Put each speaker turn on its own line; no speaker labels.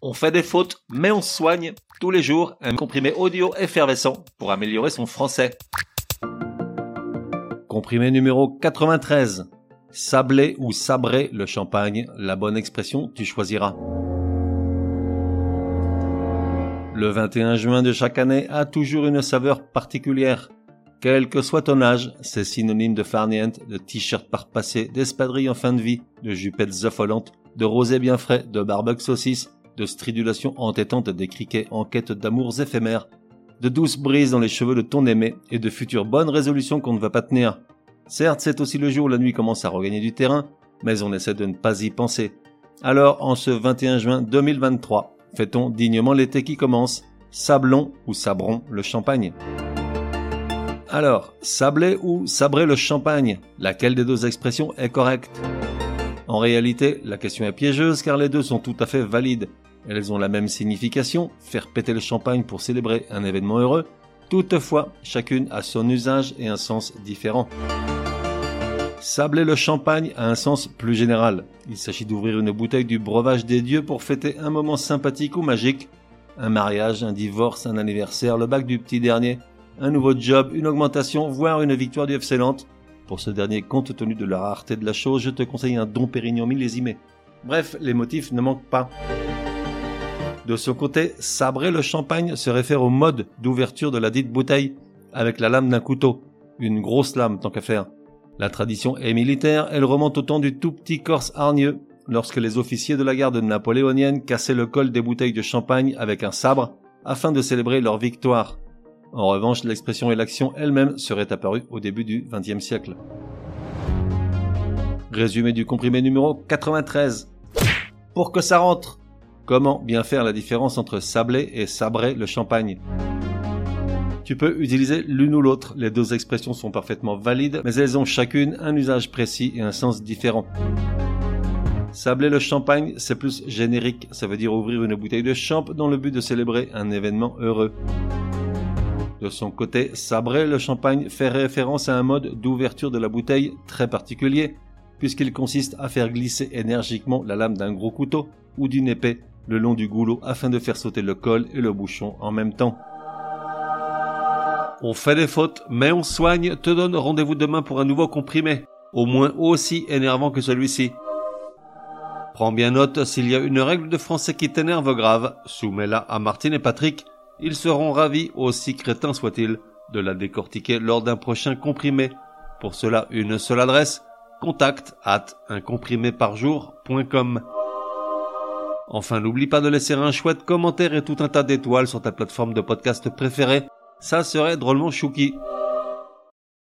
On fait des fautes, mais on soigne tous les jours un comprimé audio effervescent pour améliorer son français. Comprimé numéro 93. Sabler ou sabrer le champagne, la bonne expression, tu choisiras. Le 21 juin de chaque année a toujours une saveur particulière. Quel que soit ton âge, c'est synonyme de farniente, de t-shirt par passé, en fin de vie, de jupettes affolantes, de rosé bien frais, de barbecue saucisse, de stridulation entêtante des criquets en quête d'amours éphémères, de douces brises dans les cheveux de ton aimé et de futures bonnes résolutions qu'on ne va pas tenir. Certes, c'est aussi le jour où la nuit commence à regagner du terrain, mais on essaie de ne pas y penser. Alors, en ce 21 juin 2023, fait-on dignement l'été qui commence, sablons ou sabrons le champagne. Alors, sabler ou sabrer le champagne, laquelle des deux expressions est correcte? En réalité, la question est piégeuse car les deux sont tout à fait valides. Elles ont la même signification, faire péter le champagne pour célébrer un événement heureux. Toutefois, chacune a son usage et un sens différent. Sabler le champagne a un sens plus général. Il s'agit d'ouvrir une bouteille du breuvage des dieux pour fêter un moment sympathique ou magique. Un mariage, un divorce, un anniversaire, le bac du petit dernier, un nouveau job, une augmentation, voire une victoire du FC. Pour ce dernier, compte tenu de la rareté de la chose, je te conseille un Don Pérignon millésimé. Bref, les motifs ne manquent pas. De ce côté, sabrer le champagne se réfère au mode d'ouverture de la dite bouteille, avec la lame d'un couteau. Une grosse lame, tant qu'à faire. La tradition est militaire, elle remonte au temps du tout petit Corse hargneux, lorsque les officiers de la garde napoléonienne cassaient le col des bouteilles de champagne avec un sabre, afin de célébrer leur victoire. En revanche, l'expression et l'action elle-même seraient apparues au début du XXe siècle. Résumé du comprimé numéro 93. Pour que ça rentre Comment bien faire la différence entre sabler et sabrer le champagne? Tu peux utiliser l'une ou l'autre, les deux expressions sont parfaitement valides, mais elles ont chacune un usage précis et un sens différent. Sabler le champagne, c'est plus générique, ça veut dire ouvrir une bouteille de champ dans le but de célébrer un événement heureux. De son côté, sabrer le champagne fait référence à un mode d'ouverture de la bouteille très particulier, puisqu'il consiste à faire glisser énergiquement la lame d'un gros couteau ou d'une épée le long du goulot afin de faire sauter le col et le bouchon en même temps. On fait des fautes, mais on soigne, te donne rendez-vous demain pour un nouveau comprimé, au moins aussi énervant que celui-ci. Prends bien note, s'il y a une règle de français qui t'énerve grave, soumets-la à Martine et Patrick, ils seront ravis, aussi crétins soient-ils, de la décortiquer lors d'un prochain comprimé. Pour cela, une seule adresse, contact at uncompriméparjour.com. Enfin, n'oublie pas de laisser un chouette commentaire et tout un tas d'étoiles sur ta plateforme de podcast préférée. Ça serait drôlement chouki.